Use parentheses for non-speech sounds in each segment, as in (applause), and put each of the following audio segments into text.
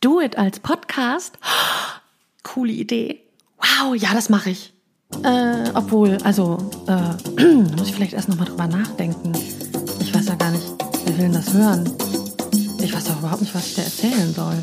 Do It als Podcast? Coole Idee. Wow, ja, das mache ich. Äh, obwohl, also, äh, (clears throat) muss ich vielleicht erst nochmal drüber nachdenken. Ich weiß ja gar nicht, wer will denn das hören? Ich weiß auch überhaupt nicht, was ich dir erzählen soll.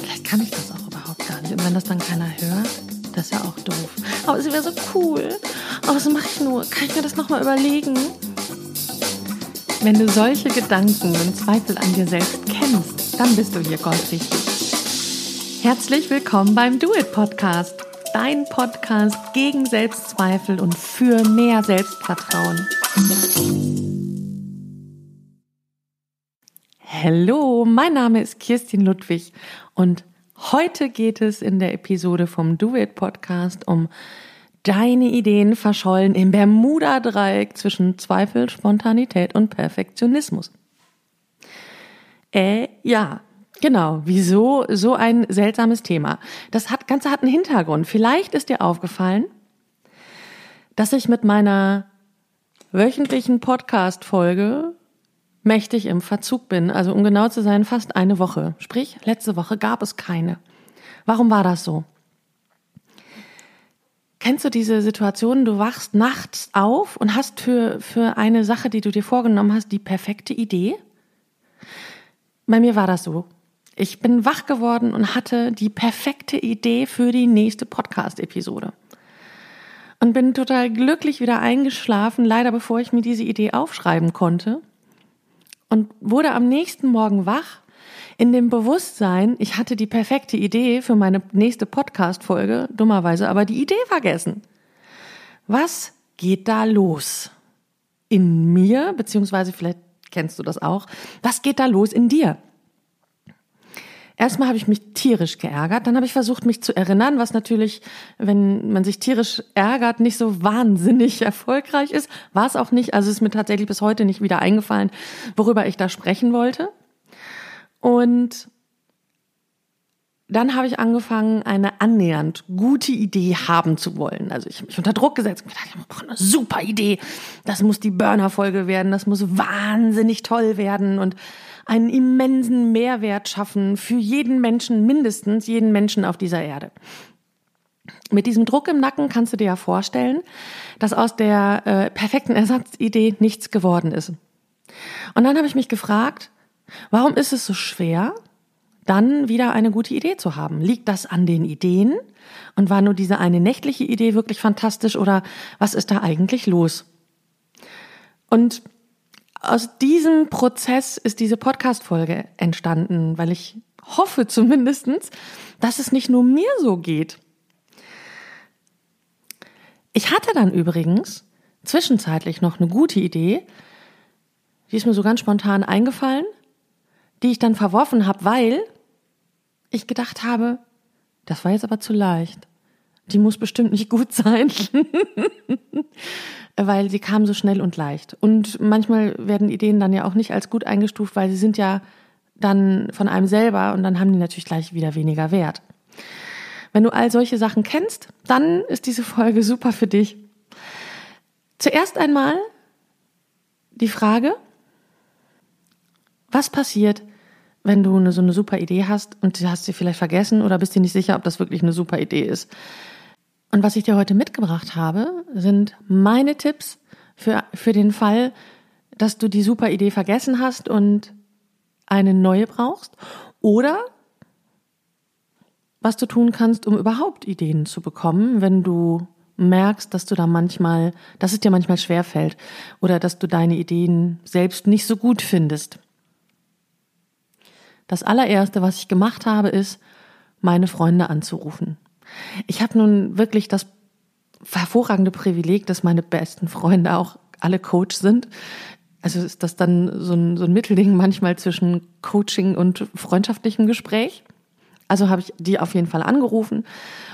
Vielleicht kann ich das auch überhaupt gar nicht. Und wenn das dann keiner hört, das ist ja auch doof. Aber es wäre so cool. Aber was mache ich nur? Kann ich mir das nochmal überlegen? Wenn du solche Gedanken und Zweifel an dir selbst kennst, dann bist du hier goldrichtig. Herzlich willkommen beim Do It Podcast, dein Podcast gegen Selbstzweifel und für mehr Selbstvertrauen. Hallo, mein Name ist Kirstin Ludwig und heute geht es in der Episode vom Do It Podcast um deine Ideen verschollen im Bermuda-Dreieck zwischen Zweifel, Spontanität und Perfektionismus. Äh, ja, genau. Wieso so ein seltsames Thema? Das hat, Ganze hat einen Hintergrund. Vielleicht ist dir aufgefallen, dass ich mit meiner wöchentlichen Podcast-Folge mächtig im Verzug bin. Also um genau zu sein, fast eine Woche. Sprich, letzte Woche gab es keine. Warum war das so? Kennst du diese Situation, du wachst nachts auf und hast für, für eine Sache, die du dir vorgenommen hast, die perfekte Idee? Bei mir war das so. Ich bin wach geworden und hatte die perfekte Idee für die nächste Podcast-Episode. Und bin total glücklich wieder eingeschlafen, leider bevor ich mir diese Idee aufschreiben konnte. Und wurde am nächsten Morgen wach in dem Bewusstsein, ich hatte die perfekte Idee für meine nächste Podcast-Folge, dummerweise aber die Idee vergessen. Was geht da los? In mir, beziehungsweise vielleicht kennst du das auch. Was geht da los in dir? Erstmal habe ich mich tierisch geärgert, dann habe ich versucht, mich zu erinnern, was natürlich, wenn man sich tierisch ärgert, nicht so wahnsinnig (laughs) erfolgreich ist. War es auch nicht, also ist mir tatsächlich bis heute nicht wieder eingefallen, worüber ich da sprechen wollte. Und dann habe ich angefangen, eine annähernd gute Idee haben zu wollen. Also ich habe mich unter Druck gesetzt und gedacht, ich brauche eine super Idee. Das muss die Burner-Folge werden. Das muss wahnsinnig toll werden und einen immensen Mehrwert schaffen für jeden Menschen, mindestens jeden Menschen auf dieser Erde. Mit diesem Druck im Nacken kannst du dir ja vorstellen, dass aus der äh, perfekten Ersatzidee nichts geworden ist. Und dann habe ich mich gefragt, Warum ist es so schwer, dann wieder eine gute Idee zu haben? Liegt das an den Ideen? Und war nur diese eine nächtliche Idee wirklich fantastisch oder was ist da eigentlich los? Und aus diesem Prozess ist diese Podcast-Folge entstanden, weil ich hoffe zumindestens, dass es nicht nur mir so geht. Ich hatte dann übrigens zwischenzeitlich noch eine gute Idee, die ist mir so ganz spontan eingefallen die ich dann verworfen habe, weil ich gedacht habe, das war jetzt aber zu leicht. Die muss bestimmt nicht gut sein, (laughs) weil sie kam so schnell und leicht. Und manchmal werden Ideen dann ja auch nicht als gut eingestuft, weil sie sind ja dann von einem selber und dann haben die natürlich gleich wieder weniger Wert. Wenn du all solche Sachen kennst, dann ist diese Folge super für dich. Zuerst einmal die Frage, was passiert, wenn du eine, so eine super Idee hast und du hast sie vielleicht vergessen oder bist dir nicht sicher, ob das wirklich eine super Idee ist? Und was ich dir heute mitgebracht habe, sind meine Tipps für, für den Fall, dass du die super Idee vergessen hast und eine neue brauchst oder was du tun kannst, um überhaupt Ideen zu bekommen, wenn du merkst, dass du da manchmal, dass es dir manchmal schwerfällt oder dass du deine Ideen selbst nicht so gut findest. Das allererste, was ich gemacht habe, ist, meine Freunde anzurufen. Ich habe nun wirklich das hervorragende Privileg, dass meine besten Freunde auch alle Coach sind. Also ist das dann so ein, so ein Mittelding manchmal zwischen Coaching und freundschaftlichem Gespräch. Also habe ich die auf jeden Fall angerufen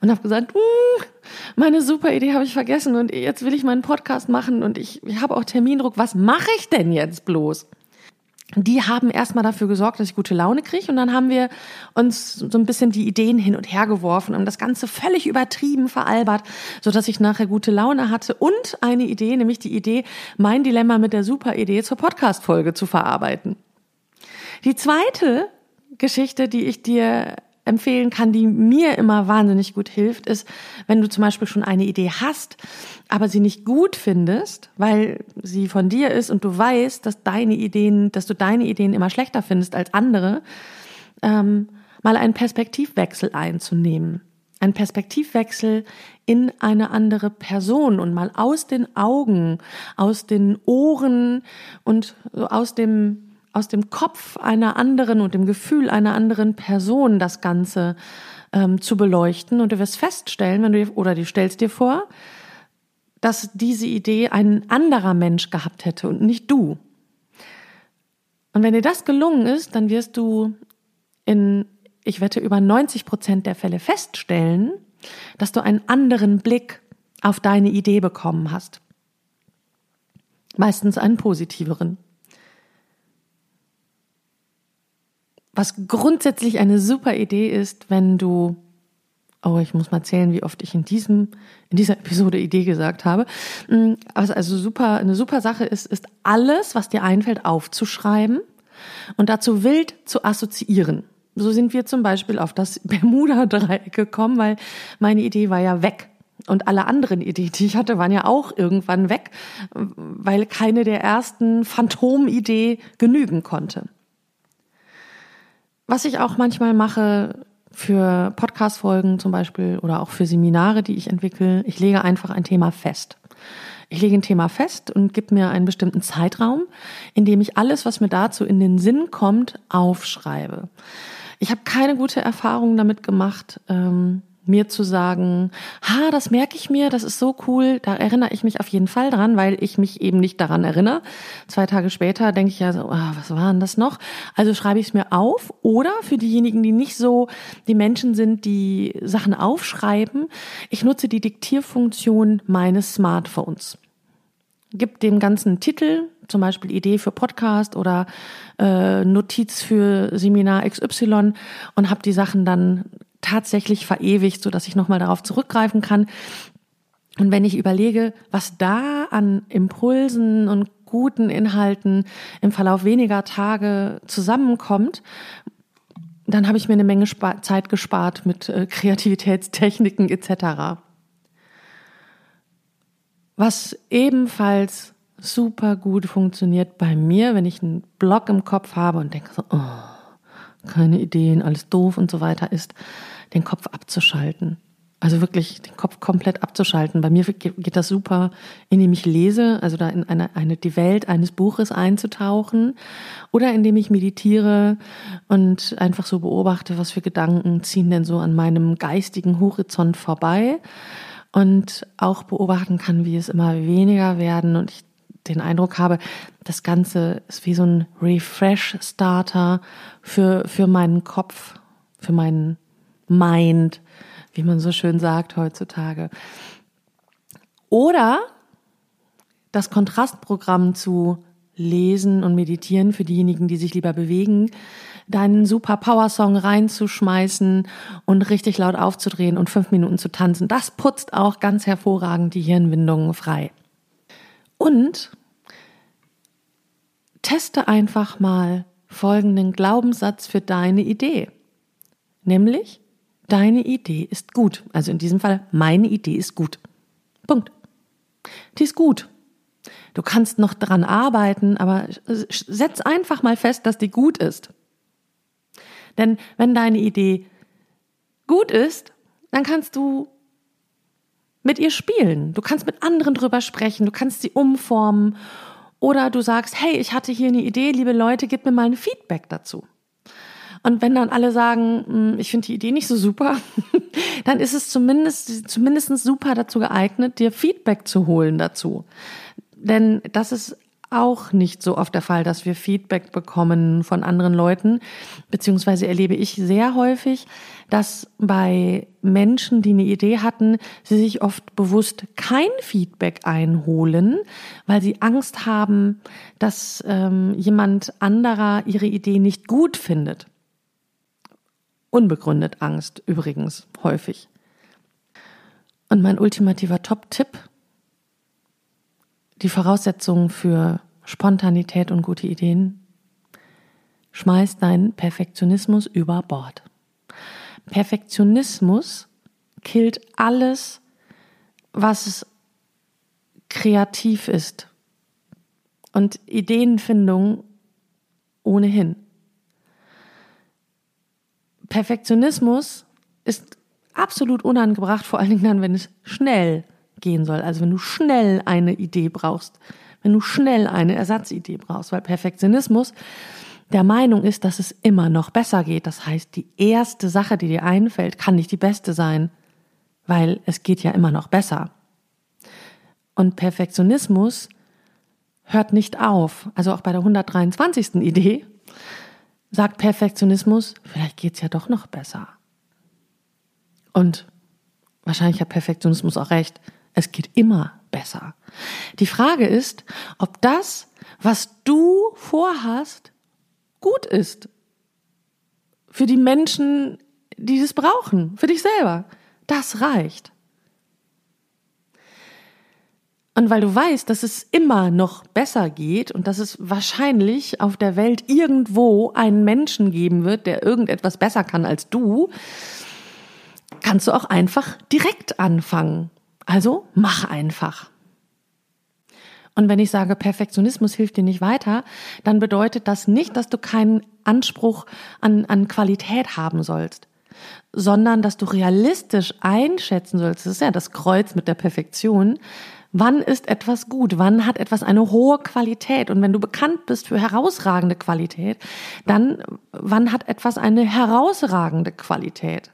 und habe gesagt, hm, meine super Idee habe ich vergessen und jetzt will ich meinen Podcast machen und ich, ich habe auch Termindruck. Was mache ich denn jetzt bloß? Die haben erstmal dafür gesorgt, dass ich gute Laune kriege. Und dann haben wir uns so ein bisschen die Ideen hin und her geworfen und das Ganze völlig übertrieben veralbert, so dass ich nachher gute Laune hatte und eine Idee, nämlich die Idee, mein Dilemma mit der Super-Idee zur Podcast-Folge zu verarbeiten. Die zweite Geschichte, die ich dir empfehlen kann, die mir immer wahnsinnig gut hilft, ist, wenn du zum Beispiel schon eine Idee hast, aber sie nicht gut findest, weil sie von dir ist und du weißt, dass deine Ideen, dass du deine Ideen immer schlechter findest als andere, ähm, mal einen Perspektivwechsel einzunehmen. Ein Perspektivwechsel in eine andere Person und mal aus den Augen, aus den Ohren und aus dem aus dem Kopf einer anderen und dem Gefühl einer anderen Person das Ganze ähm, zu beleuchten. Und du wirst feststellen, wenn du oder du stellst dir vor, dass diese Idee ein anderer Mensch gehabt hätte und nicht du. Und wenn dir das gelungen ist, dann wirst du in, ich wette, über 90 Prozent der Fälle feststellen, dass du einen anderen Blick auf deine Idee bekommen hast. Meistens einen positiveren. Was grundsätzlich eine super Idee ist, wenn du, oh, ich muss mal zählen, wie oft ich in diesem, in dieser Episode Idee gesagt habe. Mm, was also super, eine super Sache ist, ist alles, was dir einfällt, aufzuschreiben und dazu wild zu assoziieren. So sind wir zum Beispiel auf das Bermuda-Dreieck gekommen, weil meine Idee war ja weg. Und alle anderen Ideen, die ich hatte, waren ja auch irgendwann weg, weil keine der ersten Phantomidee genügen konnte. Was ich auch manchmal mache für Podcast-Folgen zum Beispiel oder auch für Seminare, die ich entwickle, ich lege einfach ein Thema fest. Ich lege ein Thema fest und gebe mir einen bestimmten Zeitraum, in dem ich alles, was mir dazu in den Sinn kommt, aufschreibe. Ich habe keine gute Erfahrung damit gemacht, ähm, mir zu sagen, ha, das merke ich mir, das ist so cool, da erinnere ich mich auf jeden Fall dran, weil ich mich eben nicht daran erinnere. Zwei Tage später denke ich ja so, ah, was war denn das noch? Also schreibe ich es mir auf oder für diejenigen, die nicht so die Menschen sind, die Sachen aufschreiben, ich nutze die Diktierfunktion meines Smartphones. Gib dem ganzen Titel, zum Beispiel Idee für Podcast oder äh, Notiz für Seminar XY und habe die Sachen dann tatsächlich verewigt, so dass ich nochmal darauf zurückgreifen kann. Und wenn ich überlege, was da an Impulsen und guten Inhalten im Verlauf weniger Tage zusammenkommt, dann habe ich mir eine Menge Zeit gespart mit äh, Kreativitätstechniken etc. Was ebenfalls super gut funktioniert bei mir, wenn ich einen Block im Kopf habe und denke so, oh, keine Ideen, alles doof und so weiter, ist, den Kopf abzuschalten. Also wirklich den Kopf komplett abzuschalten. Bei mir geht das super, indem ich lese, also da in eine, eine, die Welt eines Buches einzutauchen oder indem ich meditiere und einfach so beobachte, was für Gedanken ziehen denn so an meinem geistigen Horizont vorbei und auch beobachten kann, wie es immer weniger werden und ich den Eindruck habe, das Ganze ist wie so ein Refresh-Starter für, für meinen Kopf, für meinen Mind, wie man so schön sagt heutzutage. Oder das Kontrastprogramm zu lesen und meditieren für diejenigen, die sich lieber bewegen, deinen super Power-Song reinzuschmeißen und richtig laut aufzudrehen und fünf Minuten zu tanzen. Das putzt auch ganz hervorragend die Hirnwindungen frei. Und teste einfach mal folgenden Glaubenssatz für deine Idee. Nämlich, deine Idee ist gut. Also in diesem Fall, meine Idee ist gut. Punkt. Die ist gut. Du kannst noch dran arbeiten, aber setz einfach mal fest, dass die gut ist. Denn wenn deine Idee gut ist, dann kannst du mit ihr spielen. Du kannst mit anderen drüber sprechen, du kannst sie umformen oder du sagst, hey, ich hatte hier eine Idee, liebe Leute, gib mir mal ein Feedback dazu. Und wenn dann alle sagen, hm, ich finde die Idee nicht so super, (laughs) dann ist es zumindest, zumindest super dazu geeignet, dir Feedback zu holen dazu. Denn das ist auch nicht so oft der Fall, dass wir Feedback bekommen von anderen Leuten, beziehungsweise erlebe ich sehr häufig, dass bei Menschen, die eine Idee hatten, sie sich oft bewusst kein Feedback einholen, weil sie Angst haben, dass ähm, jemand anderer ihre Idee nicht gut findet. Unbegründet Angst übrigens häufig. Und mein ultimativer Top-Tipp die Voraussetzungen für Spontanität und gute Ideen. schmeiß deinen Perfektionismus über Bord. Perfektionismus killt alles, was kreativ ist und Ideenfindung ohnehin. Perfektionismus ist absolut unangebracht, vor allen Dingen dann, wenn es schnell gehen soll. Also wenn du schnell eine Idee brauchst, wenn du schnell eine Ersatzidee brauchst, weil Perfektionismus der Meinung ist, dass es immer noch besser geht. Das heißt, die erste Sache, die dir einfällt, kann nicht die beste sein, weil es geht ja immer noch besser. Und Perfektionismus hört nicht auf. Also auch bei der 123. Idee sagt Perfektionismus, vielleicht geht's ja doch noch besser. Und wahrscheinlich hat Perfektionismus auch recht. Es geht immer besser. Die Frage ist, ob das, was du vorhast, gut ist. Für die Menschen, die das brauchen, für dich selber. Das reicht. Und weil du weißt, dass es immer noch besser geht und dass es wahrscheinlich auf der Welt irgendwo einen Menschen geben wird, der irgendetwas besser kann als du, kannst du auch einfach direkt anfangen. Also mach einfach. Und wenn ich sage, Perfektionismus hilft dir nicht weiter, dann bedeutet das nicht, dass du keinen Anspruch an, an Qualität haben sollst, sondern dass du realistisch einschätzen sollst. Das ist ja das Kreuz mit der Perfektion, Wann ist etwas gut? Wann hat etwas eine hohe Qualität? Und wenn du bekannt bist für herausragende Qualität, dann wann hat etwas eine herausragende Qualität?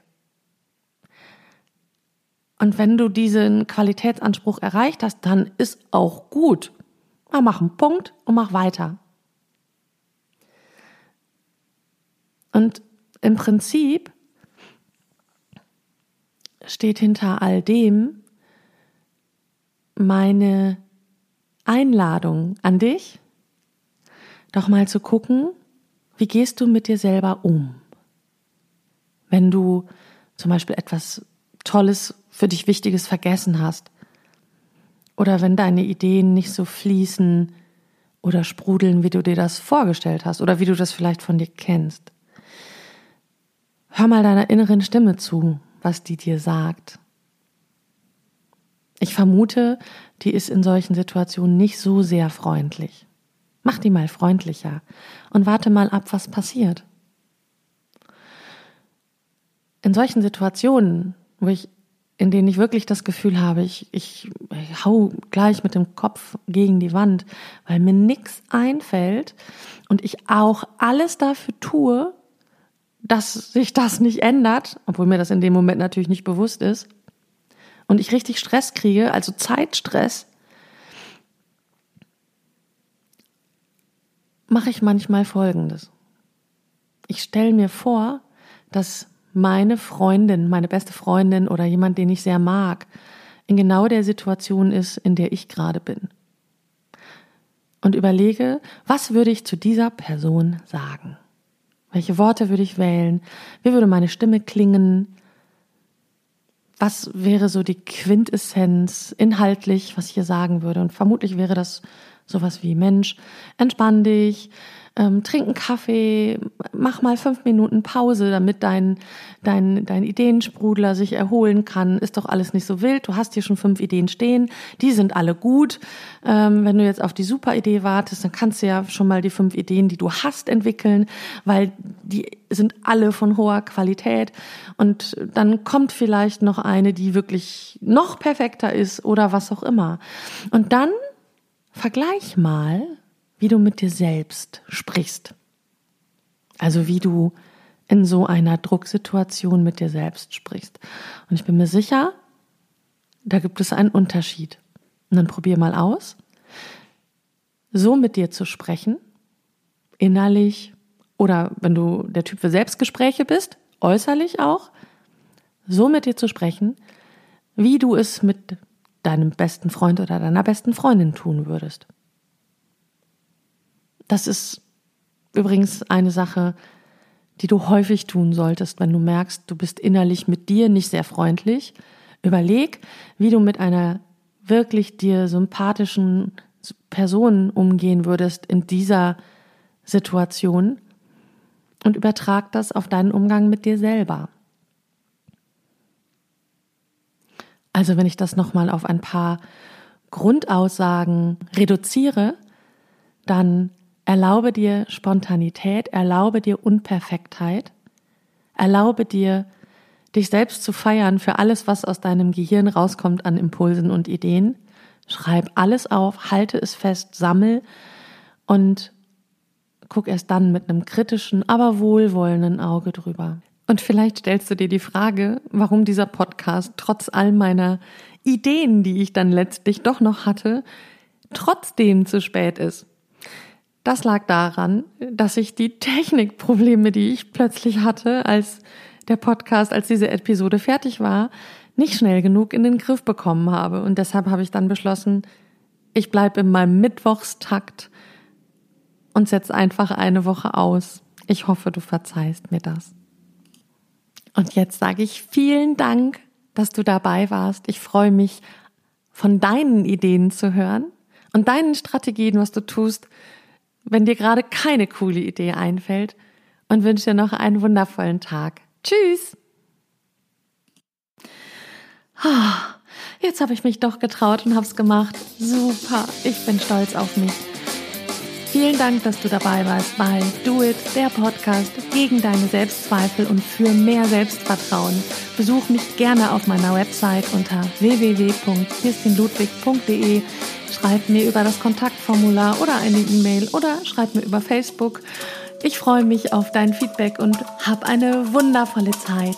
Und wenn du diesen Qualitätsanspruch erreicht hast, dann ist auch gut. Na, mach einen Punkt und mach weiter. Und im Prinzip steht hinter all dem, meine Einladung an dich, doch mal zu gucken, wie gehst du mit dir selber um? Wenn du zum Beispiel etwas Tolles, für dich Wichtiges vergessen hast oder wenn deine Ideen nicht so fließen oder sprudeln, wie du dir das vorgestellt hast oder wie du das vielleicht von dir kennst. Hör mal deiner inneren Stimme zu, was die dir sagt. Ich vermute, die ist in solchen Situationen nicht so sehr freundlich. Mach die mal freundlicher und warte mal ab, was passiert. In solchen Situationen, wo ich, in denen ich wirklich das Gefühl habe, ich, ich, ich hau gleich mit dem Kopf gegen die Wand, weil mir nichts einfällt und ich auch alles dafür tue, dass sich das nicht ändert, obwohl mir das in dem Moment natürlich nicht bewusst ist, und ich richtig Stress kriege, also Zeitstress, mache ich manchmal Folgendes. Ich stelle mir vor, dass meine Freundin, meine beste Freundin oder jemand, den ich sehr mag, in genau der Situation ist, in der ich gerade bin. Und überlege, was würde ich zu dieser Person sagen? Welche Worte würde ich wählen? Wie würde meine Stimme klingen? Was wäre so die Quintessenz inhaltlich, was ich hier sagen würde? Und vermutlich wäre das sowas wie Mensch, entspann dich, ähm, trink einen Kaffee, mach mal fünf Minuten Pause, damit dein, dein, dein Ideensprudler sich erholen kann. Ist doch alles nicht so wild. Du hast hier schon fünf Ideen stehen. Die sind alle gut. Ähm, wenn du jetzt auf die super Idee wartest, dann kannst du ja schon mal die fünf Ideen, die du hast, entwickeln, weil die sind alle von hoher Qualität. Und dann kommt vielleicht noch eine, die wirklich noch perfekter ist oder was auch immer. Und dann vergleich mal, wie du mit dir selbst sprichst. Also wie du in so einer Drucksituation mit dir selbst sprichst. Und ich bin mir sicher, da gibt es einen Unterschied. Und dann probier mal aus, so mit dir zu sprechen, innerlich oder wenn du der Typ für Selbstgespräche bist, äußerlich auch, so mit dir zu sprechen, wie du es mit deinem besten Freund oder deiner besten Freundin tun würdest. Das ist übrigens eine Sache, die du häufig tun solltest, wenn du merkst, du bist innerlich mit dir nicht sehr freundlich. Überleg, wie du mit einer wirklich dir sympathischen Person umgehen würdest in dieser Situation und übertrag das auf deinen Umgang mit dir selber. Also wenn ich das nochmal auf ein paar Grundaussagen reduziere, dann erlaube dir Spontanität, erlaube dir Unperfektheit, erlaube dir, dich selbst zu feiern für alles, was aus deinem Gehirn rauskommt an Impulsen und Ideen. Schreib alles auf, halte es fest, sammel und guck erst dann mit einem kritischen, aber wohlwollenden Auge drüber. Und vielleicht stellst du dir die Frage, warum dieser Podcast trotz all meiner Ideen, die ich dann letztlich doch noch hatte, trotzdem zu spät ist. Das lag daran, dass ich die Technikprobleme, die ich plötzlich hatte, als der Podcast, als diese Episode fertig war, nicht schnell genug in den Griff bekommen habe. Und deshalb habe ich dann beschlossen, ich bleibe in meinem Mittwochstakt und setze einfach eine Woche aus. Ich hoffe, du verzeihst mir das. Und jetzt sage ich vielen Dank, dass du dabei warst. Ich freue mich, von deinen Ideen zu hören und deinen Strategien, was du tust, wenn dir gerade keine coole Idee einfällt und wünsche dir noch einen wundervollen Tag. Tschüss! Ah, jetzt habe ich mich doch getraut und habe es gemacht. Super, ich bin stolz auf mich. Vielen Dank, dass du dabei warst bei Do It, der Podcast gegen deine Selbstzweifel und für mehr Selbstvertrauen. Besuch mich gerne auf meiner Website unter www.kirstinludwig.de. Schreib mir über das Kontaktformular oder eine E-Mail oder schreib mir über Facebook. Ich freue mich auf dein Feedback und hab eine wundervolle Zeit.